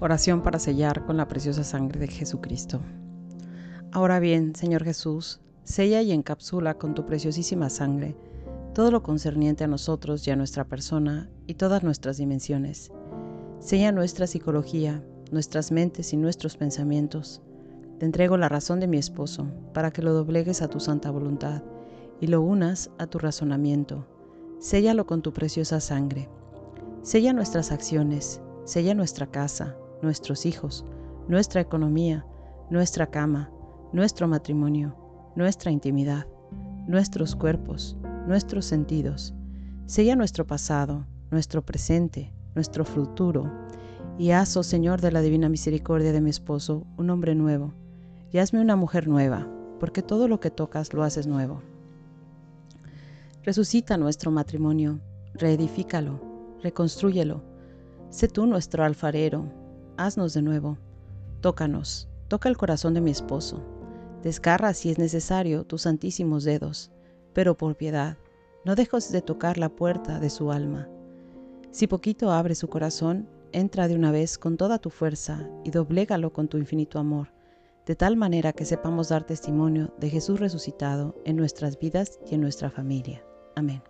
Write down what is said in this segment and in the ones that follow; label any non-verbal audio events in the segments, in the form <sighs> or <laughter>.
Oración para sellar con la preciosa sangre de Jesucristo. Ahora bien, Señor Jesús, sella y encapsula con tu preciosísima sangre todo lo concerniente a nosotros y a nuestra persona y todas nuestras dimensiones. Sella nuestra psicología, nuestras mentes y nuestros pensamientos. Te entrego la razón de mi esposo para que lo doblegues a tu santa voluntad y lo unas a tu razonamiento. Séllalo con tu preciosa sangre. Sella nuestras acciones, sella nuestra casa, nuestros hijos, nuestra economía, nuestra cama, nuestro matrimonio, nuestra intimidad, nuestros cuerpos, nuestros sentidos. Sella nuestro pasado, nuestro presente, nuestro futuro. Y haz, oh Señor de la divina misericordia de mi esposo, un hombre nuevo. Y hazme una mujer nueva, porque todo lo que tocas lo haces nuevo. Resucita nuestro matrimonio, reedifícalo, reconstrúyelo. Sé tú nuestro alfarero, haznos de nuevo. Tócanos, toca el corazón de mi esposo. Desgarra, si es necesario, tus santísimos dedos, pero por piedad, no dejes de tocar la puerta de su alma. Si poquito abre su corazón, entra de una vez con toda tu fuerza y doblégalo con tu infinito amor, de tal manera que sepamos dar testimonio de Jesús resucitado en nuestras vidas y en nuestra familia. Amén.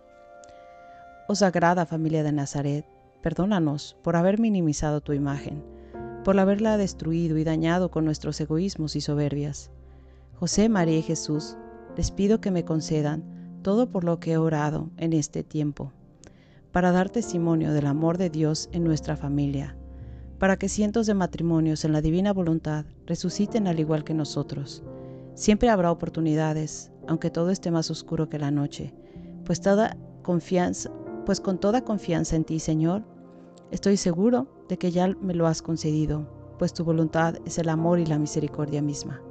Oh sagrada familia de Nazaret, perdónanos por haber minimizado tu imagen por haberla destruido y dañado con nuestros egoísmos y soberbias. José, María y Jesús, les pido que me concedan todo por lo que he orado en este tiempo, para dar testimonio del amor de Dios en nuestra familia, para que cientos de matrimonios en la divina voluntad resuciten al igual que nosotros. Siempre habrá oportunidades, aunque todo esté más oscuro que la noche, pues confianza, pues con toda confianza en ti, Señor, Estoy seguro de que ya me lo has concedido, pues tu voluntad es el amor y la misericordia misma.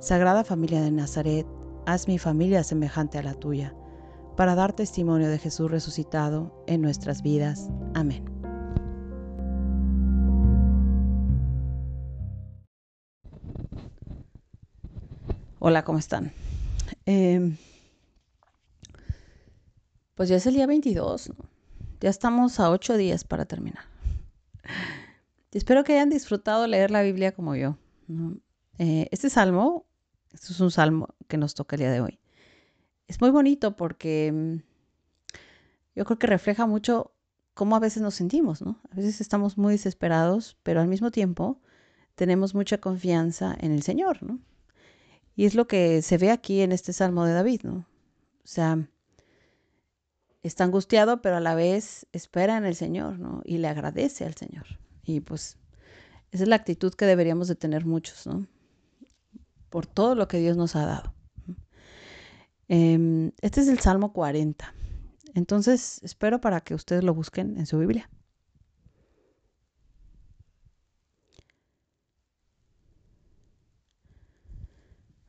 Sagrada familia de Nazaret, haz mi familia semejante a la tuya, para dar testimonio de Jesús resucitado en nuestras vidas. Amén. Hola, ¿cómo están? Em, pues ya es el día 22, ¿no? Ya estamos a ocho días para terminar. Espero que hayan disfrutado leer la Biblia como yo. Eh, este salmo, este es un salmo que nos toca el día de hoy. Es muy bonito porque mm, yo creo que refleja mucho cómo a veces nos sentimos, ¿no? A veces estamos muy desesperados, pero al mismo tiempo tenemos mucha confianza en el Señor, ¿no? Y es lo que se ve aquí en este salmo de David, ¿no? O sea, está angustiado, pero a la vez espera en el Señor, ¿no? Y le agradece al Señor. Y pues esa es la actitud que deberíamos de tener muchos, ¿no? Por todo lo que Dios nos ha dado. Em, este es el Salmo 40. Entonces, espero para que ustedes lo busquen en su Biblia.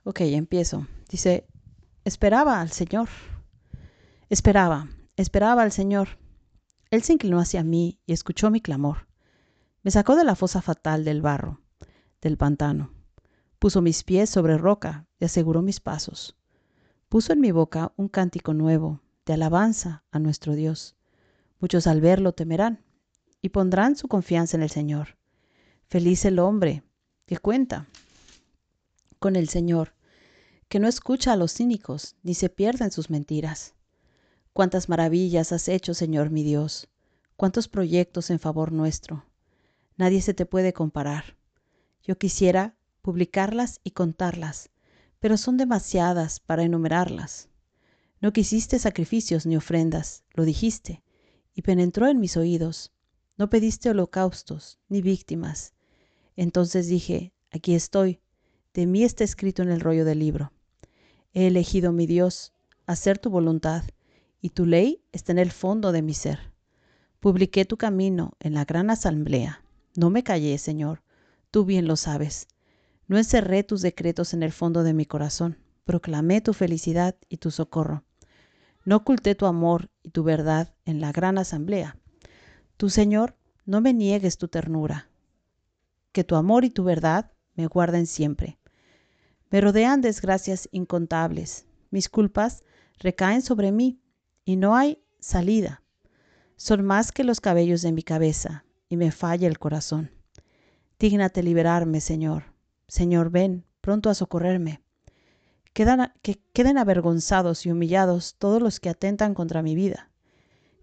Ok, empiezo. Dice, esperaba al Señor. Esperaba, Esperaba al Señor. Él se inclinó hacia mí y escuchó mi clamor. Me sacó de la fosa fatal del barro, del pantano. Puso mis pies sobre roca y aseguró mis pasos. Puso en mi boca un cántico nuevo de alabanza a nuestro Dios. Muchos al verlo temerán y pondrán su confianza en el Señor. Feliz el hombre que cuenta con el Señor, que no escucha a los cínicos ni se pierde en sus mentiras. Cuántas maravillas has hecho, Señor mi Dios, cuántos proyectos en favor nuestro. Nadie se te puede comparar. Yo quisiera publicarlas y contarlas, pero son demasiadas para enumerarlas. No quisiste sacrificios ni ofrendas, lo dijiste, y penetró en mis oídos. No pediste holocaustos ni víctimas. Entonces dije, aquí estoy, de mí está escrito en el rollo del libro. He elegido, mi Dios, hacer tu voluntad y tu ley está en el fondo de mi ser. Publiqué tu camino en la gran asamblea. No me callé, Señor, tú bien lo sabes. No encerré tus decretos en el fondo de mi corazón. Proclamé tu felicidad y tu socorro. No oculté tu amor y tu verdad en la gran asamblea. Tu Señor, no me niegues tu ternura. Que tu amor y tu verdad me guarden siempre. Me rodean desgracias incontables. Mis culpas recaen sobre mí y no hay salida. Son más que los cabellos de mi cabeza y me falla el corazón. Dígnate liberarme, Señor. Señor, ven pronto a socorrerme. que queden avergonzados y humillados todos los que atentan contra mi vida.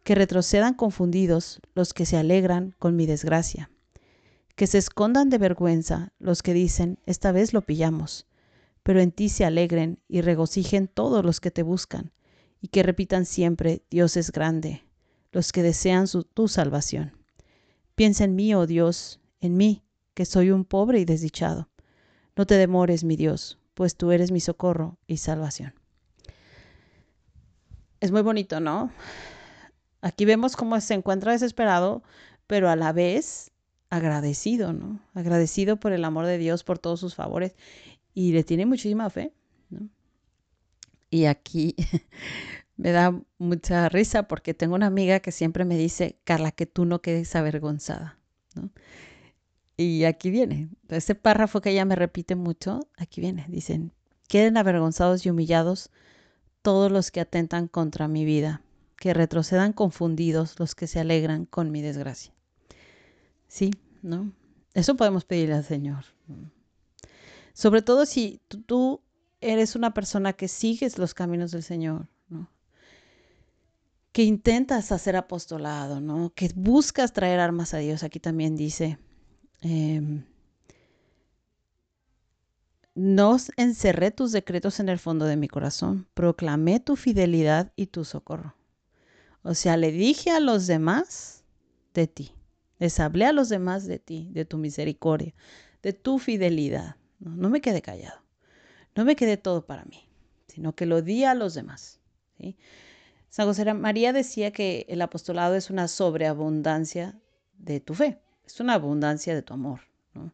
Que retrocedan confundidos los que se alegran con mi desgracia. Que se escondan de vergüenza los que dicen, esta vez lo pillamos. Pero en ti se alegren y regocijen todos los que te buscan, y que repitan siempre, Dios es grande, los que desean tu salvación. Piensa en mí, oh Dios, en mí, que soy un pobre y desdichado. No te demores, mi Dios, pues tú eres mi socorro y salvación. Es muy bonito, ¿no? Aquí vemos cómo se encuentra desesperado, pero a la vez agradecido, ¿no? Agradecido por el amor de Dios, por todos sus favores, y le tiene muchísima fe, ¿no? Y aquí <laughs> me da mucha risa porque tengo una amiga que siempre me dice, Carla, que tú no quedes avergonzada, ¿no? Y aquí viene, ese párrafo que ella me repite mucho, aquí viene, dicen, queden avergonzados y humillados todos los que atentan contra mi vida, que retrocedan confundidos los que se alegran con mi desgracia. Sí, ¿no? Eso podemos pedirle al Señor. Sobre todo si tú eres una persona que sigues los caminos del Señor, ¿no? Que intentas hacer apostolado, ¿no? Que buscas traer armas a Dios. Aquí también dice, Em, no encerré tus decretos en el fondo de mi corazón, proclamé tu fidelidad y tu socorro. O sea, le dije a los demás de ti, les hablé a los demás de ti, de tu misericordia, de tu fidelidad. No, me quedé callado, no me quedé todo para mí, sino que lo di a los demás. San José María decía que el apostolado es una sobreabundancia de tu fe es una abundancia de tu amor. ¿no?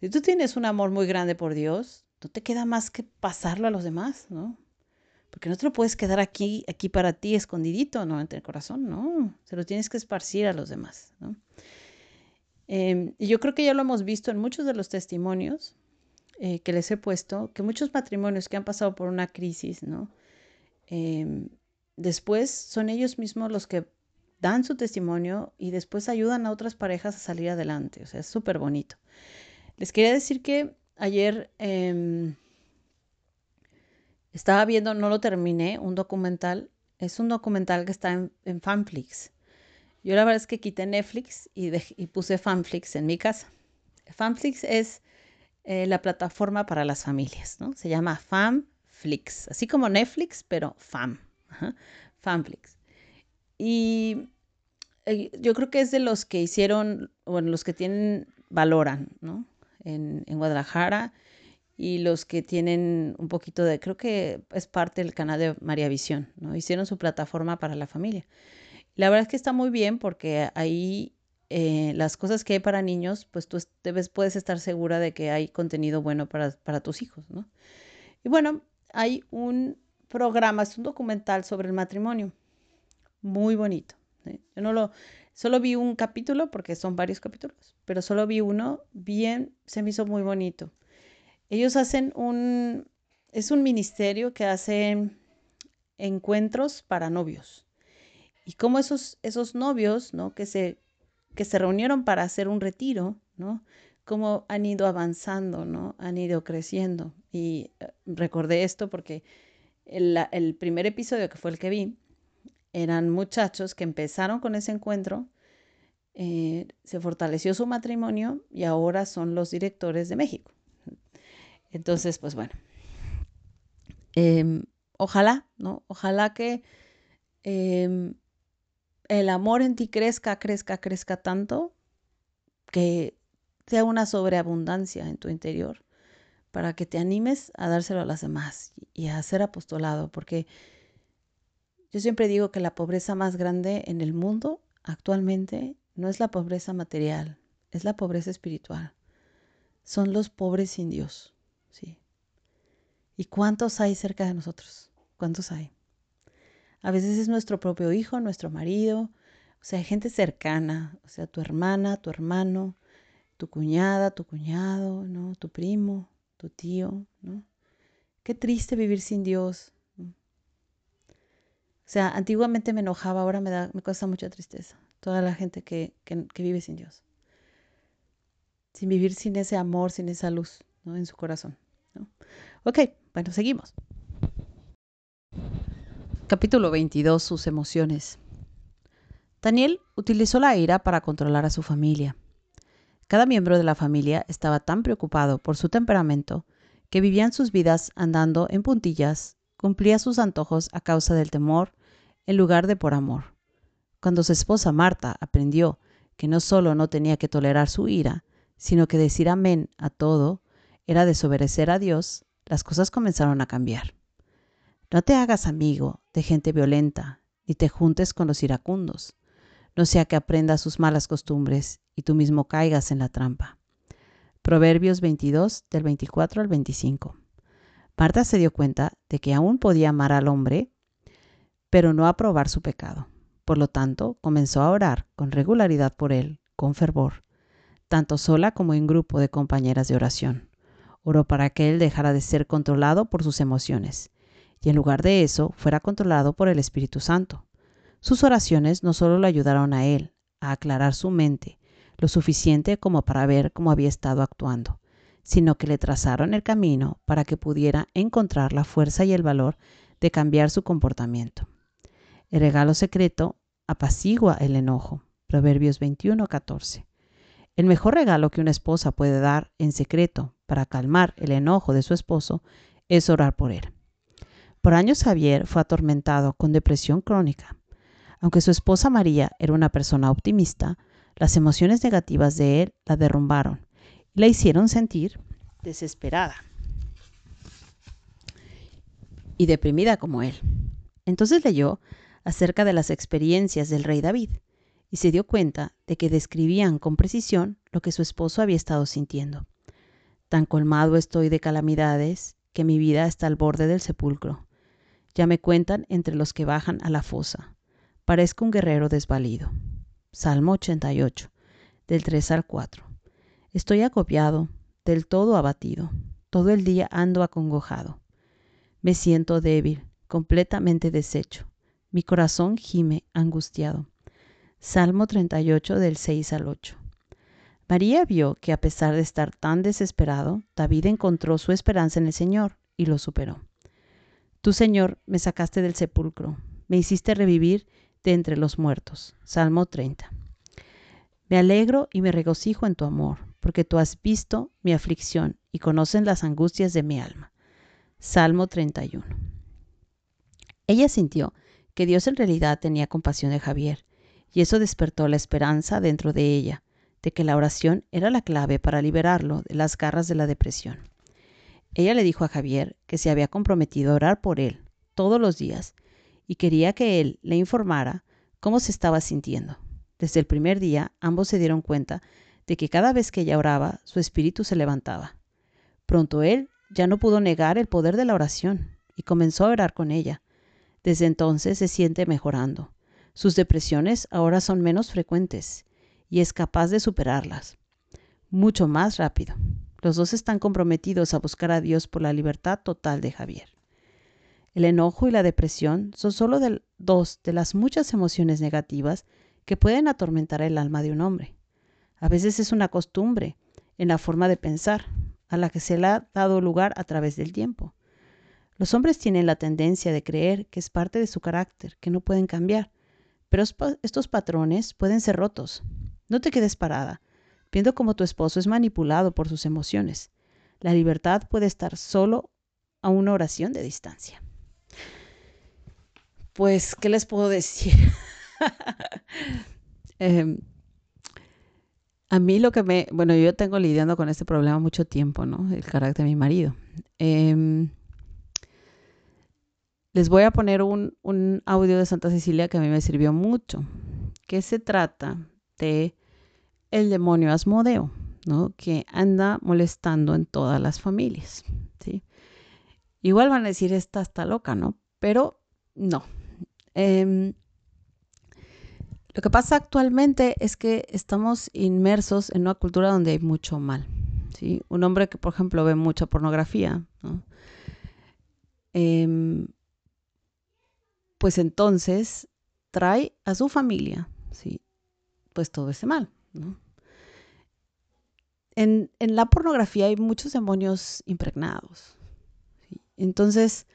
Si tú tienes un amor muy grande por Dios, no te queda más que pasarlo a los demás, ¿no? Porque no te lo puedes quedar aquí, aquí para ti, escondidito, ¿no? Entre el corazón, no. Se lo tienes que esparcir a los demás. Em, y yo creo que ya lo hemos visto en muchos de los testimonios eh, que les he puesto, que muchos matrimonios que han pasado por una crisis, ¿no? Em, después son ellos mismos los que dan su testimonio y después ayudan a otras parejas a salir adelante. O sea, es súper bonito. Les quería decir que ayer em, estaba viendo, no lo terminé, un documental. Es un documental que está en, Fanflix. Yo la verdad es que quité Netflix y, puse Fanflix en mi casa. Fanflix es eh, la plataforma para las familias, ¿no? Se llama Fanflix, así como Netflix, pero Fam. Fanflix. Y eh, yo creo que es de los que hicieron, bueno, los que tienen, valoran, ¿no? En, Guadalajara y los que tienen un poquito de, creo que es parte del canal de María Visión, ¿no? Hicieron su plataforma para la familia. La verdad es que está muy bien porque ahí eh, las cosas que hay para niños, pues tú debes, puedes estar segura de que hay contenido bueno para, para tus hijos, ¿no? Y bueno, hay un programa, es un documental sobre el matrimonio muy bonito. Yo no lo, solo vi un capítulo porque son varios capítulos, pero solo vi uno, bien, se me hizo muy bonito. Ellos hacen un, es un ministerio que hace encuentros para novios. Y como esos, esos novios, ¿no? Que se, que se reunieron para hacer un retiro, ¿no? Cómo han ido avanzando, ¿no? Han ido creciendo. Y eh, recordé esto porque el, primer episodio que fue el que vi, eran muchachos que empezaron con ese encuentro, eh, se fortaleció su matrimonio y ahora son los directores de México. Entonces, pues bueno, em, ojalá, ¿no? Ojalá que em, el amor en ti crezca, crezca, crezca tanto que sea una sobreabundancia en tu interior para que te animes a dárselo a las demás y a hacer apostolado, porque yo siempre digo que la pobreza más grande en el mundo actualmente no es la pobreza material, es la pobreza espiritual. Son los pobres sin Dios, ¿sí? ¿Y cuántos hay cerca de nosotros? ¿Cuántos hay? A veces es nuestro propio hijo, nuestro marido, o sea, gente cercana, o sea, tu hermana, tu hermano, tu cuñada, tu cuñado, ¿no? Tu primo, tu tío, ¿no? Qué triste vivir sin Dios, o sea, antiguamente me enojaba, ahora me, da, me cuesta mucha tristeza. Toda la gente que, vive sin Dios. sin vivir sin ese amor, sin esa luz ¿no? en su corazón. Ok, bueno, seguimos. Capítulo 22. Sus emociones. Daniel utilizó la ira para controlar a su familia. Cada miembro de la familia estaba tan preocupado por su temperamento que vivían sus vidas andando en puntillas, cumplía sus antojos a causa del temor en lugar de por amor. Cuando su esposa Marta aprendió que no solo no tenía que tolerar su ira, sino que decir amén a todo era desobedecer a Dios, las cosas comenzaron a cambiar. No te hagas amigo de gente violenta, ni te juntes con los iracundos, no sea que aprendas sus malas costumbres y tú mismo caigas en la trampa. Proverbios 22 del 24 al 25. Marta se dio cuenta de que aún podía amar al hombre, pero no aprobar su pecado. Por lo tanto, comenzó a orar con regularidad por él, con fervor, tanto sola como en grupo de compañeras de oración. Oró para que él dejara de ser controlado por sus emociones, y en lugar de eso fuera controlado por el Espíritu Santo. Sus oraciones no solo le ayudaron a él a aclarar su mente, lo suficiente como para ver cómo había estado actuando, sino que le trazaron el camino para que pudiera encontrar la fuerza y el valor de cambiar su comportamiento. El regalo secreto apacigua el enojo. Proverbios 21:14. El mejor regalo que una esposa puede dar en secreto para calmar el enojo de su esposo es orar por él. Por años Javier fue atormentado con depresión crónica. Aunque su esposa María era una persona optimista, las emociones negativas de él la derrumbaron y la hicieron sentir desesperada y deprimida como él. Entonces leyó acerca de las experiencias del rey David y se dio cuenta de que describían con precisión lo que su esposo había estado sintiendo. Tan colmado estoy de calamidades que mi vida está al borde del sepulcro. Ya me cuentan entre los que bajan a la fosa. Parezco un guerrero desvalido. Salmo 88, del 3 al 4. Estoy agobiado, del todo abatido. Todo el día ando acongojado. Me siento débil, completamente deshecho. Mi corazón gime angustiado. Salmo 38 del 6 al 8. María vio que a pesar de estar tan desesperado, David encontró su esperanza en el Señor y lo superó. Tú, Señor, me sacaste del sepulcro, me hiciste revivir de entre los muertos. Salmo 30. Me alegro y me regocijo en tu amor, porque tú has visto mi aflicción y conocen las angustias de mi alma. Salmo 31. Ella sintió que Dios en realidad tenía compasión de Javier, y eso despertó la esperanza dentro de ella, de que la oración era la clave para liberarlo de las garras de la depresión. Ella le dijo a Javier que se había comprometido a orar por él todos los días y quería que él le informara cómo se estaba sintiendo. Desde el primer día ambos se dieron cuenta de que cada vez que ella oraba, su espíritu se levantaba. Pronto él ya no pudo negar el poder de la oración y comenzó a orar con ella. Desde entonces se siente mejorando. Sus depresiones ahora son menos frecuentes y es capaz de superarlas. Mucho más rápido. Los dos están comprometidos a buscar a Dios por la libertad total de Javier. El enojo y la depresión son solo dos de las muchas emociones negativas que pueden atormentar el alma de un hombre. A veces es una costumbre en la forma de pensar, a la que se le ha dado lugar a través del tiempo. Los hombres tienen la tendencia de creer que es parte de su carácter, que no pueden cambiar, pero estos patrones pueden ser rotos. No te quedes parada, viendo cómo tu esposo es manipulado por sus emociones. La libertad puede estar solo a una oración de distancia. Pues, ¿qué les puedo decir? <laughs> Em, a mí lo que me, bueno, yo tengo lidiando con este problema mucho tiempo, ¿no? El carácter de mi marido. Em, les voy a poner un, un, audio de Santa Cecilia que a mí me sirvió mucho, que se trata de el demonio Asmodeo, ¿no? Que anda molestando en todas las familias, ¿sí? Igual van a decir, esta está loca, ¿no? Pero no, Em, lo que pasa actualmente es que estamos inmersos en una cultura donde hay mucho mal. ¿sí? Un hombre que, por ejemplo, ve mucha pornografía, em, pues entonces trae a su familia, ¿sí? pues todo ese mal. En, la pornografía hay muchos demonios impregnados. Entonces,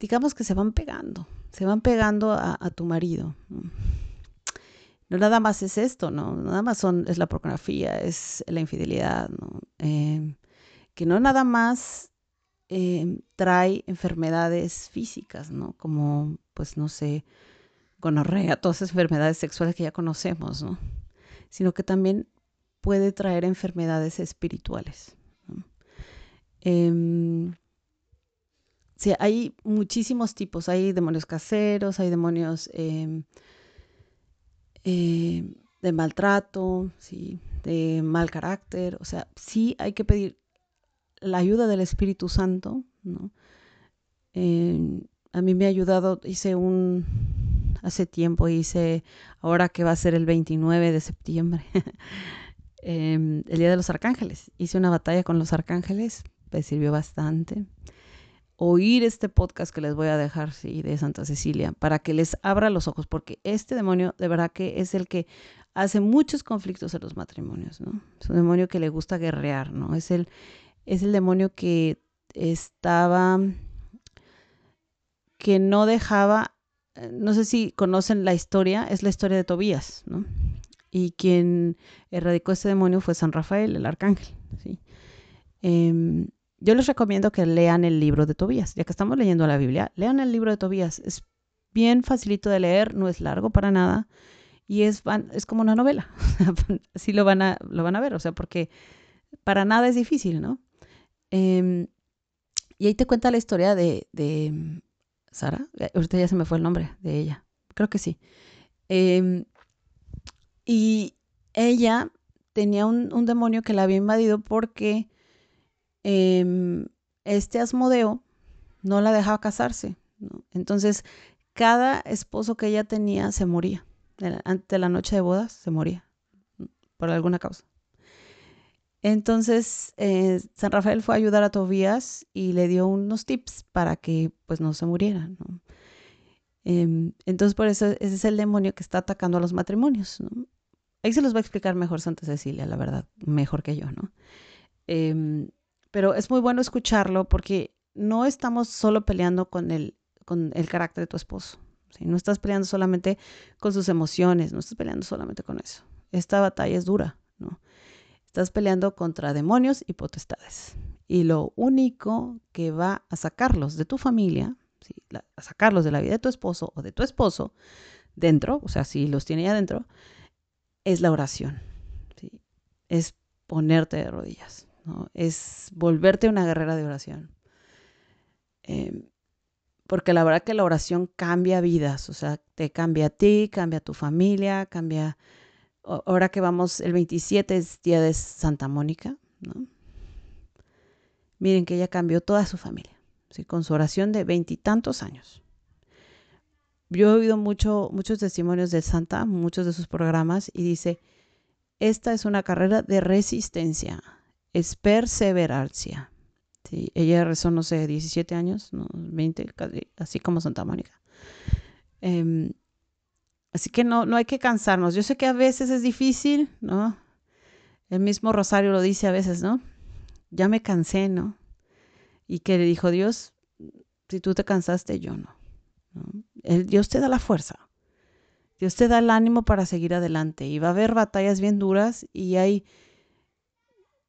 digamos que se van pegando, se van pegando a, tu marido. ¿no? nada más es esto, ¿no? Nada más son, es la pornografía, es la infidelidad, ¿no? Eh, que no nada más eh, trae enfermedades físicas, ¿no? Como, pues, no sé, gonorrea, todas esas enfermedades sexuales que ya conocemos, ¿no? Sino que también puede traer enfermedades espirituales. Em, hay muchísimos tipos. Hay demonios caseros, hay demonios em, em, de maltrato, ¿sí? de mal carácter. O sea, sí hay que pedir la ayuda del Espíritu Santo. a mí me ha ayudado, hice un, hace tiempo hice, ahora que va a ser el 29 de septiembre, <laughs> Em, el Día de los Arcángeles. Hice una batalla con los arcángeles, me sirvió bastante. Oír este podcast que les voy a dejar, de Santa Cecilia, para que les abra los ojos, porque este demonio de verdad que es el que hace muchos conflictos en los matrimonios, ¿no? Es un demonio que le gusta guerrear, ¿no? Es el, es el demonio que estaba, que no dejaba, eh, no sé si conocen la historia, es la historia de Tobías, ¿no? Y quien erradicó ese demonio fue San Rafael, el arcángel. Em, yo les recomiendo que lean el libro de Tobías, ya que estamos leyendo la Biblia, lean el libro de Tobías. Es bien facilito de leer, no es largo para nada y es, es como una novela. <laughs> Así lo van, a, lo van a ver, o sea, porque para nada es difícil, ¿no? Em, y ahí te cuenta la historia de, de Sara, ahorita ya se me fue el nombre de ella, creo que sí. Y ella tenía un, demonio que la había invadido porque em, este Asmodeo no la dejaba casarse. Entonces, cada esposo que ella tenía se moría. Antes de la noche de bodas se moría por alguna causa. Entonces, eh, San Rafael fue a ayudar a Tobías y le dio unos tips para que pues no se muriera. Em, entonces, por eso ese es el demonio que está atacando a los matrimonios. Ahí se los va a explicar mejor Santa Cecilia, la verdad, mejor que yo, ¿no? Em, pero es muy bueno escucharlo porque no estamos solo peleando con el, con el carácter de tu esposo. No estás peleando solamente con sus emociones, no estás peleando solamente con eso. Esta batalla es dura, ¿no? Estás peleando contra demonios y potestades. Y lo único que va a sacarlos de tu familia, a sacarlos de la vida de tu esposo o de tu esposo dentro, o sea, si los tiene ya dentro, es la oración. ¿sí? Es ponerte de rodillas. Es volverte una guerrera de oración. Em, porque la verdad que la oración cambia vidas, o sea, te cambia a ti, cambia a tu familia, cambia... Ahora que vamos, el 27 es día de Santa Mónica, ¿no? Miren que ella cambió toda su familia, ¿sí? con su oración de veintitantos años yo he oído mucho, muchos testimonios de Santa, muchos de sus programas, y dice, esta es una carrera de resistencia, es perseverancia. Sí, ella rezó, no sé, 17 años, no, 20, así como Santa Mónica. Em, así que no, no hay que cansarnos. Yo sé que a veces es difícil, ¿no? El mismo Rosario lo dice a veces, ¿no? Ya me cansé, ¿no? Y que le dijo Dios, si tú te cansaste, yo no. Dios te da la fuerza. Dios te da el ánimo para seguir adelante. Y va a haber batallas bien duras y hay...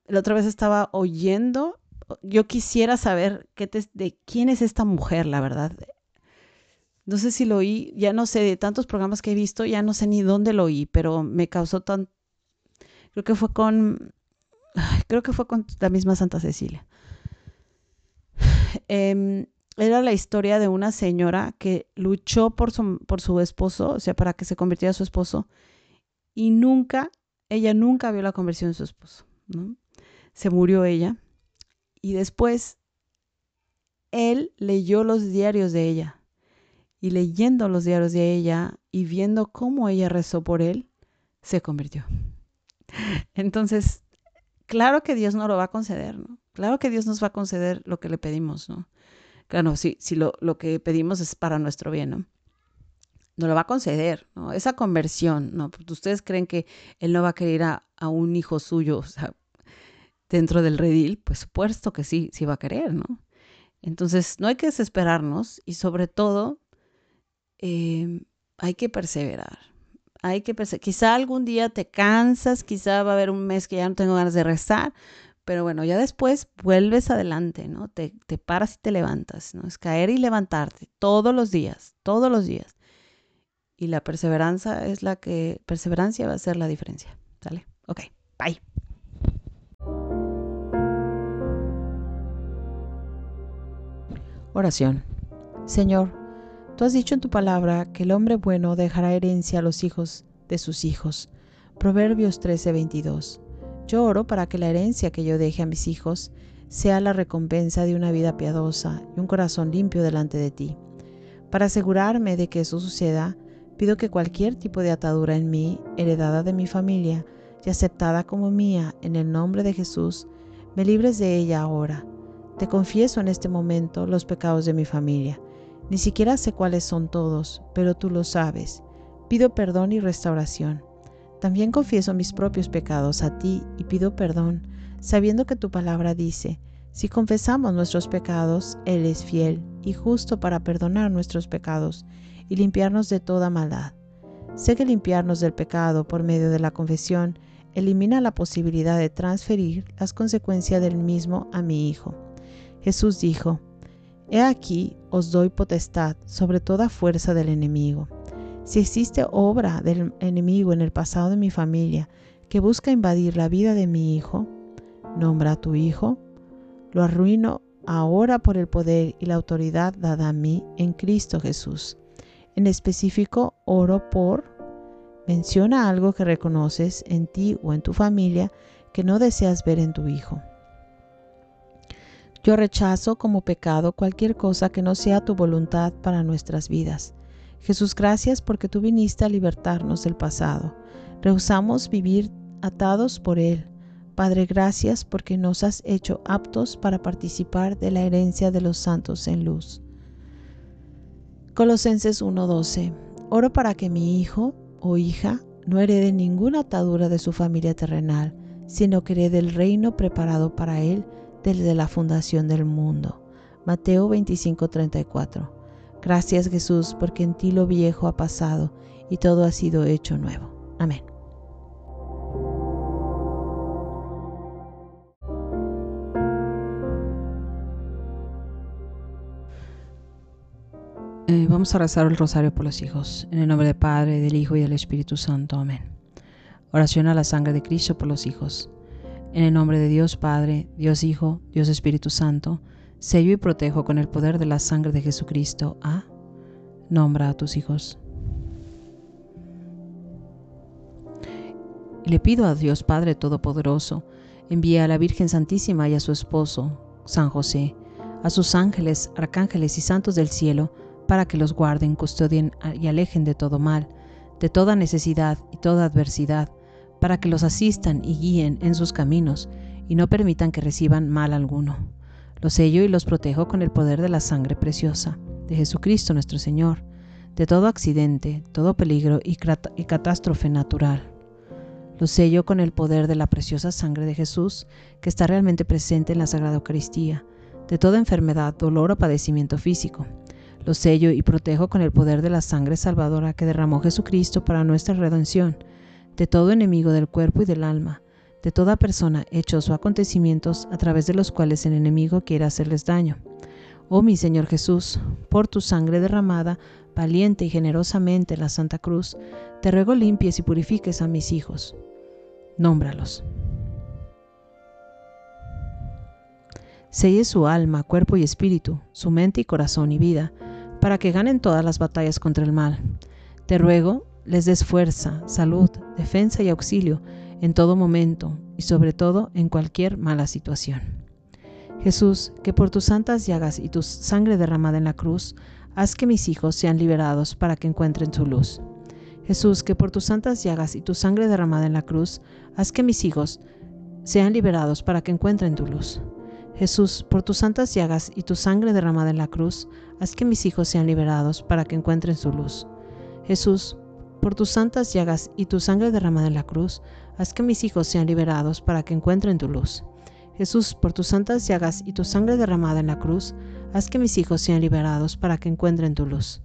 La otra vez estaba oyendo, yo quisiera saber qué de quién es esta mujer, la verdad. No sé si lo oí, ya no sé, de tantos programas que he visto, ya no sé ni dónde lo oí, pero me causó tan... Creo que fue con... <sighs> Creo que fue con la misma Santa Cecilia. <sighs> Eh, era la historia de una señora que luchó por su, por su esposo, o sea, para que se convirtiera su esposo, y nunca, ella nunca vio la conversión de su esposo, ¿no? Se murió ella, y después él leyó los diarios de ella, y leyendo los diarios de ella y viendo cómo ella rezó por él, se convirtió. <laughs> Entonces, claro que Dios no lo va a conceder, ¿no? Claro que Dios nos va a conceder lo que le pedimos, ¿no? Claro, si, si lo, lo, que pedimos es para nuestro bien, ¿no? No lo va a conceder, ¿no? Esa conversión, ¿no? Porque ustedes creen que él no va a querer a, a un hijo suyo, dentro del redil, pues supuesto que sí, sí va a querer, ¿no? Entonces, no hay que desesperarnos y sobre todo em, hay que perseverar. Hay que perseverar. Quizá algún día te cansas, quizá va a haber un mes que ya no tengo ganas de rezar, pero bueno, ya después vuelves adelante, ¿no? Te, te paras y te levantas, ¿no? Es caer y levantarte todos los días, todos los días. Y la perseverancia es la que, perseverancia va a ser la diferencia, ¿sale? Ok, bye. Oración. Señor, tú has dicho en tu palabra que el hombre bueno dejará herencia a los hijos de sus hijos. Proverbios 13:22. Yo oro para que la herencia que yo deje a mis hijos sea la recompensa de una vida piadosa y un corazón limpio delante de ti. Para asegurarme de que eso suceda, pido que cualquier tipo de atadura en mí, heredada de mi familia y aceptada como mía en el nombre de Jesús, me libres de ella ahora te confieso en este momento los pecados de mi familia. Ni siquiera sé cuáles son todos, pero tú lo sabes. Pido perdón y restauración. También confieso mis propios pecados a ti y pido perdón, sabiendo que tu palabra dice, si confesamos nuestros pecados, Él es fiel y justo para perdonar nuestros pecados y limpiarnos de toda maldad. Sé que limpiarnos del pecado por medio de la confesión elimina la posibilidad de transferir las consecuencias del mismo a mi Hijo. Jesús dijo, He aquí os doy potestad sobre toda fuerza del enemigo. Si existe obra del enemigo en el pasado de mi familia que busca invadir la vida de mi hijo, nombra a tu hijo, lo arruino ahora por el poder y la autoridad dada a mí en Cristo Jesús. En específico, oro por, menciona algo que reconoces en ti o en tu familia que no deseas ver en tu hijo. Yo rechazo como pecado cualquier cosa que no sea tu voluntad para nuestras vidas. Jesús, gracias porque tú viniste a libertarnos del pasado. Rehusamos vivir atados por Él. Padre, gracias porque nos has hecho aptos para participar de la herencia de los santos en luz. Colosenses 1:12. Oro para que mi hijo o hija no herede ninguna atadura de su familia terrenal, sino que herede el reino preparado para él desde la fundación del mundo. Mateo 25:34. Gracias Jesús porque en ti lo viejo ha pasado y todo ha sido hecho nuevo. Amén. Eh, vamos a rezar el rosario por los hijos. En el nombre del Padre, del Hijo y del Espíritu Santo. Amén. Oración a la sangre de Cristo por los hijos. En el nombre de Dios Padre, Dios Hijo, Dios Espíritu Santo, sello y protejo con el poder de la sangre de Jesucristo a... Nombra a tus hijos. Y le pido a Dios Padre Todopoderoso, envíe a la Virgen Santísima y a su esposo, San José, a sus ángeles, arcángeles y santos del cielo, para que los guarden, custodien y alejen de todo mal, de toda necesidad y toda adversidad, para que los asistan y guíen en sus caminos y no permitan que reciban mal alguno. Los sello y los protejo con el poder de la sangre preciosa de Jesucristo nuestro Señor, de todo accidente, todo peligro y, catástrofe natural. Los sello con el poder de la preciosa sangre de Jesús que está realmente presente en la Sagrada Eucaristía, de toda enfermedad, dolor o padecimiento físico. Los sello y protejo con el poder de la sangre salvadora que derramó Jesucristo para nuestra redención de todo enemigo del cuerpo y del alma, de toda persona, hechos o acontecimientos a través de los cuales el enemigo quiere hacerles daño. Oh mi Señor Jesús, por tu sangre derramada, valiente y generosamente en la Santa Cruz, te ruego limpies y purifiques a mis hijos. Nómbralos. Selle su alma, cuerpo y espíritu, su mente y corazón y vida, para que ganen todas las batallas contra el mal. Te ruego les des fuerza, salud, defensa y auxilio en todo momento y sobre todo en cualquier mala situación. Jesús, que por tus santas llagas y tu sangre derramada en la cruz, haz que mis hijos sean liberados para que encuentren su luz. Jesús, que por tus santas llagas y tu sangre derramada en la cruz, haz que mis hijos sean liberados para que encuentren tu luz. Jesús, por tus santas llagas y tu sangre derramada en la cruz, haz que mis hijos sean liberados para que encuentren su luz. Jesús, por tus santas llagas y tu sangre derramada en la cruz, haz que mis hijos sean liberados para que encuentren tu luz. Jesús, por tus santas llagas y tu sangre derramada en la cruz, haz que mis hijos sean liberados para que encuentren tu luz.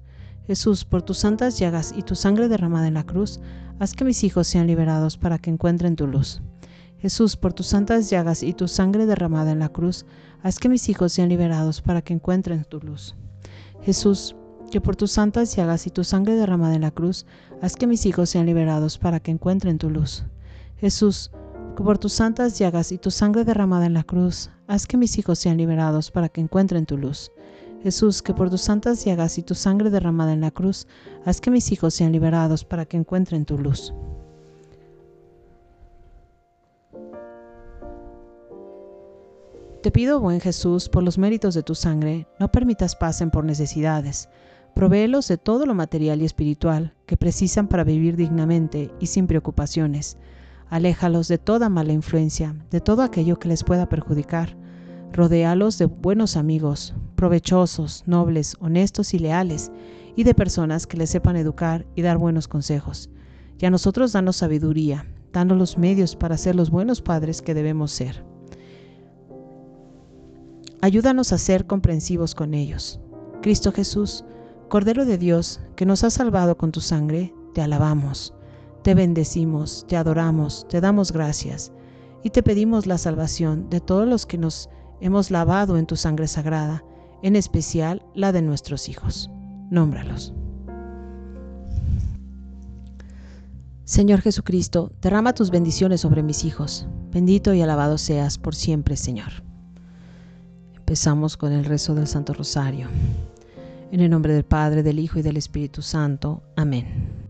Jesús, por tus santas llagas y tu sangre derramada en la cruz, haz que mis hijos sean liberados para que encuentren tu luz. Jesús, por tus santas llagas y tu sangre derramada en la cruz, haz que mis hijos sean liberados para que encuentren tu luz. Jesús, que por tus santas llagas y tu sangre derramada en la cruz, haz que mis hijos sean liberados para que encuentren tu luz. Jesús, que por tus santas llagas y tu sangre derramada en la cruz, haz que mis hijos sean liberados para que encuentren tu luz. Jesús, que por tus santas llagas y tu sangre derramada en la cruz, haz que mis hijos sean liberados para que encuentren tu luz. Te pido, buen Jesús, por los méritos de tu sangre, no permitas pasen por necesidades. Provéelos de todo lo material y espiritual que precisan para vivir dignamente y sin preocupaciones. Aléjalos de toda mala influencia, de todo aquello que les pueda perjudicar. Rodéalos de buenos amigos, provechosos, nobles, honestos y leales, y de personas que les sepan educar y dar buenos consejos. Y a nosotros danos sabiduría, danos los medios para ser los buenos padres que debemos ser. Ayúdanos a ser comprensivos con ellos. Cristo Jesús, Cordero de Dios, que nos has salvado con tu sangre, te alabamos, te bendecimos, te adoramos, te damos gracias y te pedimos la salvación de todos los que nos hemos lavado en tu sangre sagrada, en especial la de nuestros hijos. Nómbralos. Señor Jesucristo, derrama tus bendiciones sobre mis hijos. Bendito y alabado seas por siempre, Señor. Empezamos con el rezo del Santo Rosario. En el nombre del Padre, del Hijo y del Espíritu Santo. Amén.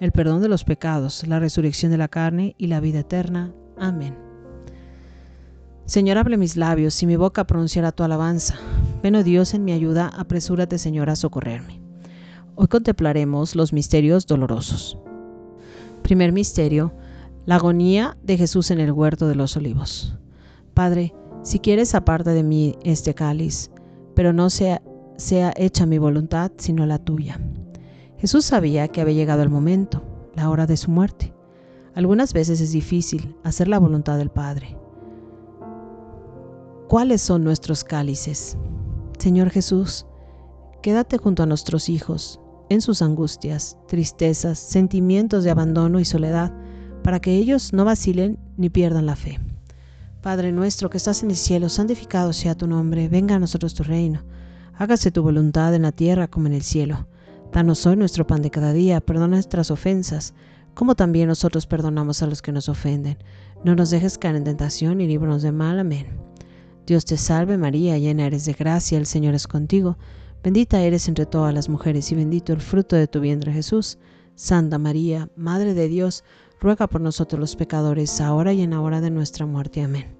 el perdón de los pecados, la resurrección de la carne y la vida eterna. Amén. Señor, hable mis labios y mi boca pronunciará tu alabanza. Ven, oh Dios, en mi ayuda, apresúrate, Señor, a socorrerme. Hoy contemplaremos los misterios dolorosos. Primer misterio, la agonía de Jesús en el huerto de los olivos. Padre, si quieres aparte de mí este cáliz, pero no sea, sea hecha mi voluntad sino la tuya. Jesús sabía que había llegado el momento, la hora de su muerte. Algunas veces es difícil hacer la voluntad del Padre. ¿Cuáles son nuestros cálices? Señor Jesús, quédate junto a nuestros hijos, en sus angustias, tristezas, sentimientos de abandono y soledad, para que ellos no vacilen ni pierdan la fe. Padre nuestro que estás en el cielo, santificado sea tu nombre, venga a nosotros tu reino, hágase tu voluntad en la tierra como en el cielo. Danos hoy nuestro pan de cada día, perdona nuestras ofensas, como también nosotros perdonamos a los que nos ofenden. No nos dejes caer en tentación y líbranos de mal. Amén. Dios te salve María, llena eres de gracia, el Señor es contigo. Bendita eres entre todas las mujeres y bendito el fruto de tu vientre Jesús. Santa María, Madre de Dios, ruega por nosotros los pecadores, ahora y en la hora de nuestra muerte. Amén.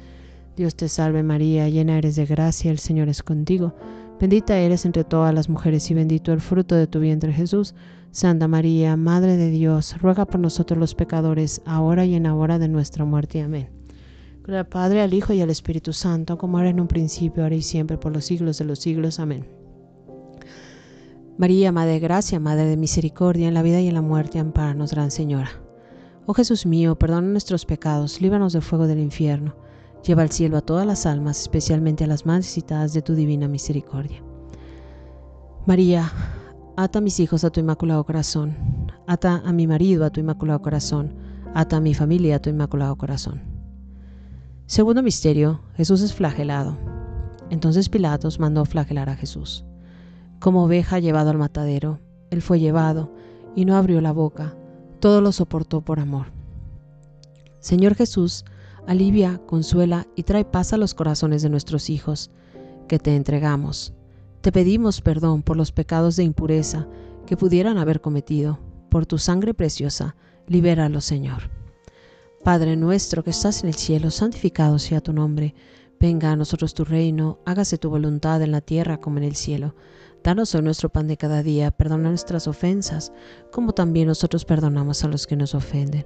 Dios te salve María, llena eres de gracia, el Señor es contigo. Bendita eres entre todas las mujeres y bendito el fruto de tu vientre Jesús. Santa María, Madre de Dios, ruega por nosotros los pecadores, ahora y en la hora de nuestra muerte. Amén. Gloria al Padre, al Hijo y al Espíritu Santo, como era en un principio, ahora y siempre, por los siglos de los siglos. Amén. María, Madre de Gracia, Madre de Misericordia, en la vida y en la muerte, amparanos, Gran Señora. Oh Jesús mío, perdona nuestros pecados, líbranos del fuego del infierno, lleva al cielo a todas las almas, especialmente a las más necesitadas de tu divina misericordia. María, ata a mis hijos a tu inmaculado corazón, ata a mi marido a tu inmaculado corazón, ata a mi familia a tu inmaculado corazón. Segundo misterio, Jesús es flagelado. Entonces Pilatos mandó flagelar a Jesús. Como oveja llevado al matadero, él fue llevado y no abrió la boca, todo lo soportó por amor. Señor Jesús, alivia, consuela y trae paz a los corazones de nuestros hijos, que te entregamos. Te pedimos perdón por los pecados de impureza que pudieran haber cometido. Por tu sangre preciosa, libéralos, Señor. Padre nuestro que estás en el cielo, santificado sea tu nombre. Venga a nosotros tu reino, hágase tu voluntad en la tierra como en el cielo. Danos hoy nuestro pan de cada día, perdona nuestras ofensas, como también nosotros perdonamos a los que nos ofenden.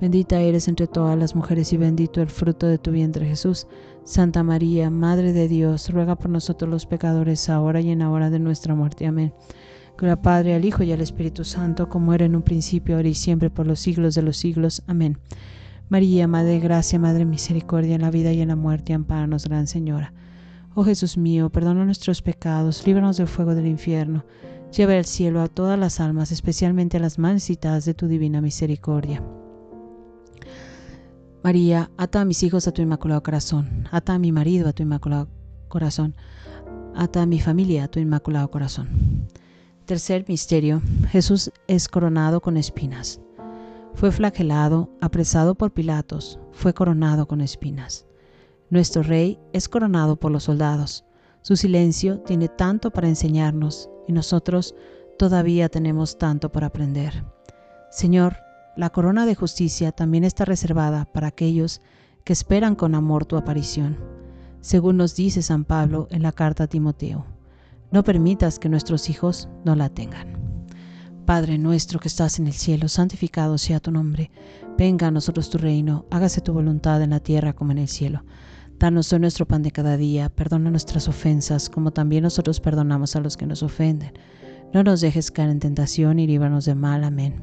Bendita eres entre todas las mujeres y bendito el fruto de tu vientre Jesús. Santa María, Madre de Dios, ruega por nosotros los pecadores, ahora y en la hora de nuestra muerte. Amén. Gloria al Padre, al Hijo y al Espíritu Santo, como era en un principio, ahora y siempre, por los siglos de los siglos. Amén. María, Madre de Gracia, Madre de Misericordia, en la vida y en la muerte, amparanos, Gran Señora. Oh Jesús mío, perdona nuestros pecados, líbranos del fuego del infierno, lleva al cielo a todas las almas, especialmente a las más necesitadas de tu divina misericordia. María, ata a mis hijos a tu inmaculado corazón, ata a mi marido a tu inmaculado corazón, ata a mi familia a tu inmaculado corazón. Tercer misterio. Jesús es coronado con espinas. Fue flagelado, apresado por Pilatos, fue coronado con espinas. Nuestro Rey es coronado por los soldados. Su silencio tiene tanto para enseñarnos y nosotros todavía tenemos tanto por aprender. Señor, la corona de justicia también está reservada para aquellos que esperan con amor tu aparición, según nos dice San Pablo en la carta a Timoteo. No permitas que nuestros hijos no la tengan. Padre nuestro que estás en el cielo, santificado sea tu nombre. Venga a nosotros tu reino, hágase tu voluntad en la tierra como en el cielo. Danos hoy nuestro pan de cada día, perdona nuestras ofensas, como también nosotros perdonamos a los que nos ofenden. No nos dejes caer en tentación y líbranos de mal. Amén.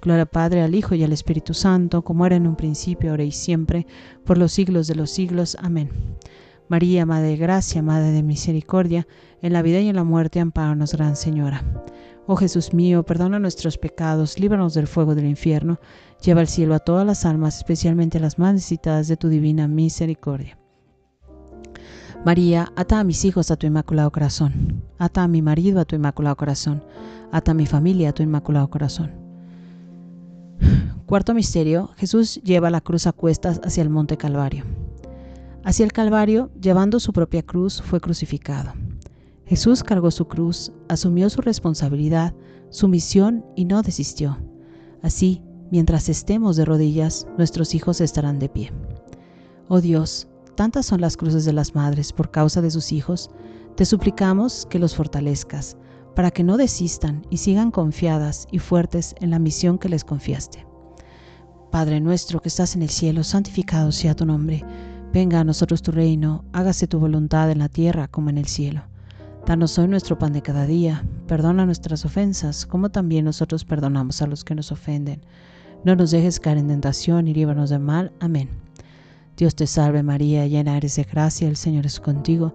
Gloria al Padre, al Hijo y al Espíritu Santo, como era en un principio, ahora y siempre, por los siglos de los siglos. Amén. María, Madre de Gracia, Madre de Misericordia, en la vida y en la muerte, amparanos, Gran Señora. Oh Jesús mío, perdona nuestros pecados, líbranos del fuego del infierno, lleva al cielo a todas las almas, especialmente a las más necesitadas de tu divina misericordia. María, ata a mis hijos a tu inmaculado corazón, ata a mi marido a tu inmaculado corazón, ata a mi familia a tu inmaculado corazón. Cuarto misterio, Jesús lleva la cruz a cuestas hacia el monte Calvario. Hacia el Calvario, llevando su propia cruz, fue crucificado. Jesús cargó su cruz, asumió su responsabilidad, su misión y no desistió. Así, mientras estemos de rodillas, nuestros hijos estarán de pie. Oh Dios, tantas son las cruces de las madres por causa de sus hijos, te suplicamos que los fortalezcas, para que no desistan y sigan confiadas y fuertes en la misión que les confiaste. Padre nuestro que estás en el cielo, santificado sea tu nombre. Venga a nosotros tu reino, hágase tu voluntad en la tierra como en el cielo. Danos hoy nuestro pan de cada día, perdona nuestras ofensas, como también nosotros perdonamos a los que nos ofenden. No nos dejes caer en tentación y líbranos de mal. Amén. Dios te salve María, llena eres de gracia, el Señor es contigo.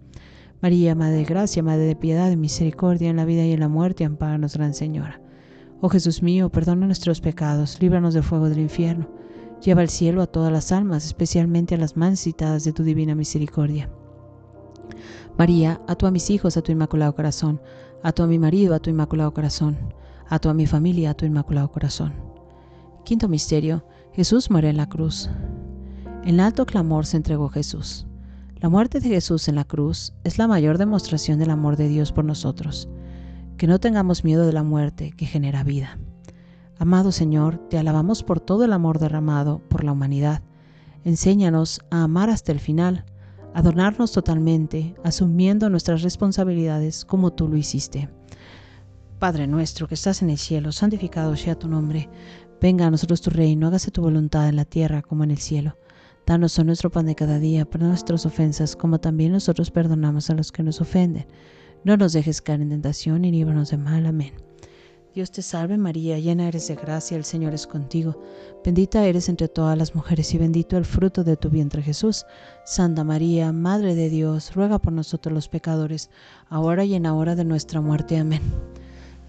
María, Madre de Gracia, Madre de Piedad y Misericordia, en la vida y en la muerte, amparanos, Gran Señora. Oh Jesús mío, perdona nuestros pecados, líbranos del fuego del infierno, lleva al cielo a todas las almas, especialmente a las más citadas de tu divina misericordia. María, a a mis hijos, a tu inmaculado corazón, a a mi marido, a tu inmaculado corazón, a a mi familia, a tu inmaculado corazón. Quinto misterio, Jesús muere en la cruz. En alto clamor se entregó Jesús. La muerte de Jesús en la cruz es la mayor demostración del amor de Dios por nosotros. Que no tengamos miedo de la muerte que genera vida. Amado Señor, te alabamos por todo el amor derramado por la humanidad. Enséñanos a amar hasta el final, a donarnos totalmente, asumiendo nuestras responsabilidades como tú lo hiciste. Padre nuestro que estás en el cielo, santificado sea tu nombre. Venga a nosotros tu reino, hágase tu voluntad en la tierra como en el cielo. Danos hoy nuestro pan de cada día, perdona nuestras ofensas, como también nosotros perdonamos a los que nos ofenden. No nos dejes caer en tentación y líbranos de mal. Amén. Dios te salve María, llena eres de gracia, el Señor es contigo. Bendita eres entre todas las mujeres y bendito el fruto de tu vientre Jesús. Santa María, Madre de Dios, ruega por nosotros los pecadores, ahora y en la hora de nuestra muerte. Amén.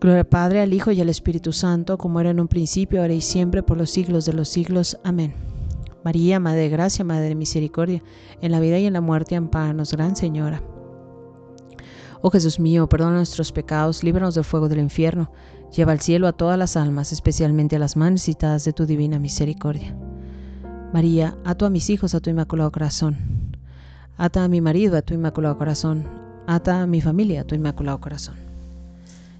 Gloria al Padre, al Hijo y al Espíritu Santo, como era en un principio, ahora y siempre, por los siglos de los siglos. Amén. María, Madre de Gracia, Madre de Misericordia, en la vida y en la muerte, amparanos, Gran Señora. Oh Jesús mío, perdona nuestros pecados, líbranos del fuego del infierno Lleva al cielo a todas las almas, especialmente a las más necesitadas de tu divina misericordia. María, ato a mis hijos a tu inmaculado corazón. Ata a mi marido a tu inmaculado corazón. Ata a mi familia a tu inmaculado corazón.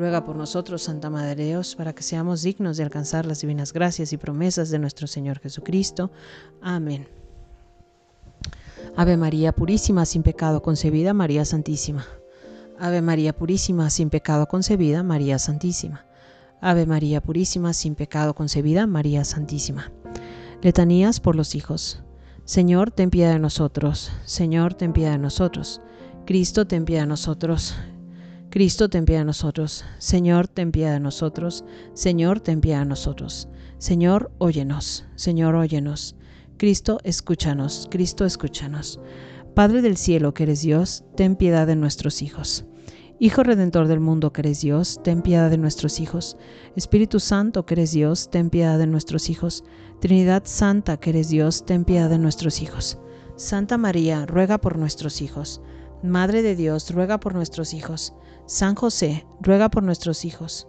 Ruega por nosotros, Santa Madre de Dios, para que seamos dignos de alcanzar las divinas gracias y promesas de nuestro Señor Jesucristo. Amén. Ave María Purísima, sin pecado concebida, María Santísima. Ave María Purísima, sin pecado concebida, María Santísima. Ave María Purísima, sin pecado concebida, María Santísima. Letanías por los hijos. Señor, ten piedad de nosotros. Señor, ten piedad de nosotros. Cristo, ten piedad de nosotros. Cristo, ten piedad de nosotros. Señor, ten piedad de nosotros. Señor, ten piedad de nosotros. Señor, óyenos. Señor, óyenos. Cristo, escúchanos. Cristo, escúchanos. Padre del cielo, que eres Dios, ten piedad de nuestros hijos. Hijo Redentor del mundo que eres Dios, ten piedad de nuestros hijos. Espíritu Santo que eres Dios, ten piedad de nuestros hijos. Trinidad Santa que eres Dios, ten piedad de nuestros hijos. Santa María, ruega por nuestros hijos. Madre de Dios, ruega por nuestros hijos. San José, ruega por nuestros hijos.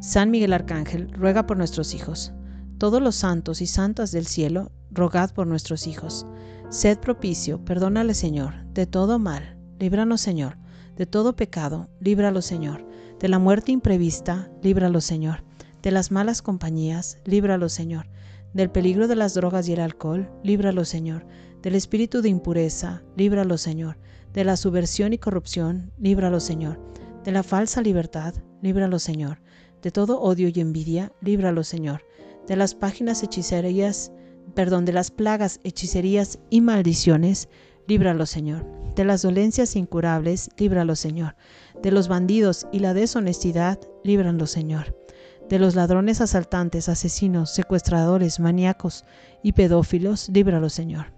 San Miguel Arcángel, ruega por nuestros hijos. Todos los santos y santas del cielo, rogad por nuestros hijos. Sed propicio, perdónale Señor, de todo mal. Líbranos Señor de todo pecado, líbralo Señor. De la muerte imprevista, líbralo Señor. De las malas compañías, líbralo Señor. Del peligro de las drogas y el alcohol, líbralo Señor. Del espíritu de impureza, líbralo Señor. De la subversión y corrupción, líbralo Señor. De la falsa libertad, líbralo Señor. De todo odio y envidia, líbralo Señor. De las páginas hechicerías, perdón, de las plagas, hechicerías y maldiciones, líbralo Señor de las dolencias incurables, líbralo, Señor. De los bandidos y la deshonestidad, líbralo, Señor. De los ladrones asaltantes, asesinos, secuestradores, maníacos y pedófilos, líbralo, Señor.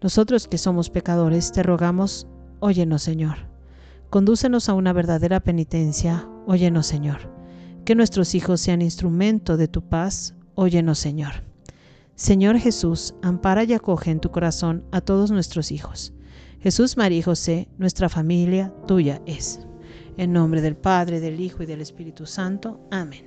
Nosotros que somos pecadores, te rogamos, óyenos, Señor. Condúcenos a una verdadera penitencia, óyenos, Señor. Que nuestros hijos sean instrumento de tu paz, óyenos, Señor. Señor Jesús, ampara y acoge en tu corazón a todos nuestros hijos Jesús, María y José, nuestra familia tuya es. En nombre del Padre, del Hijo y del Espíritu Santo. Amén.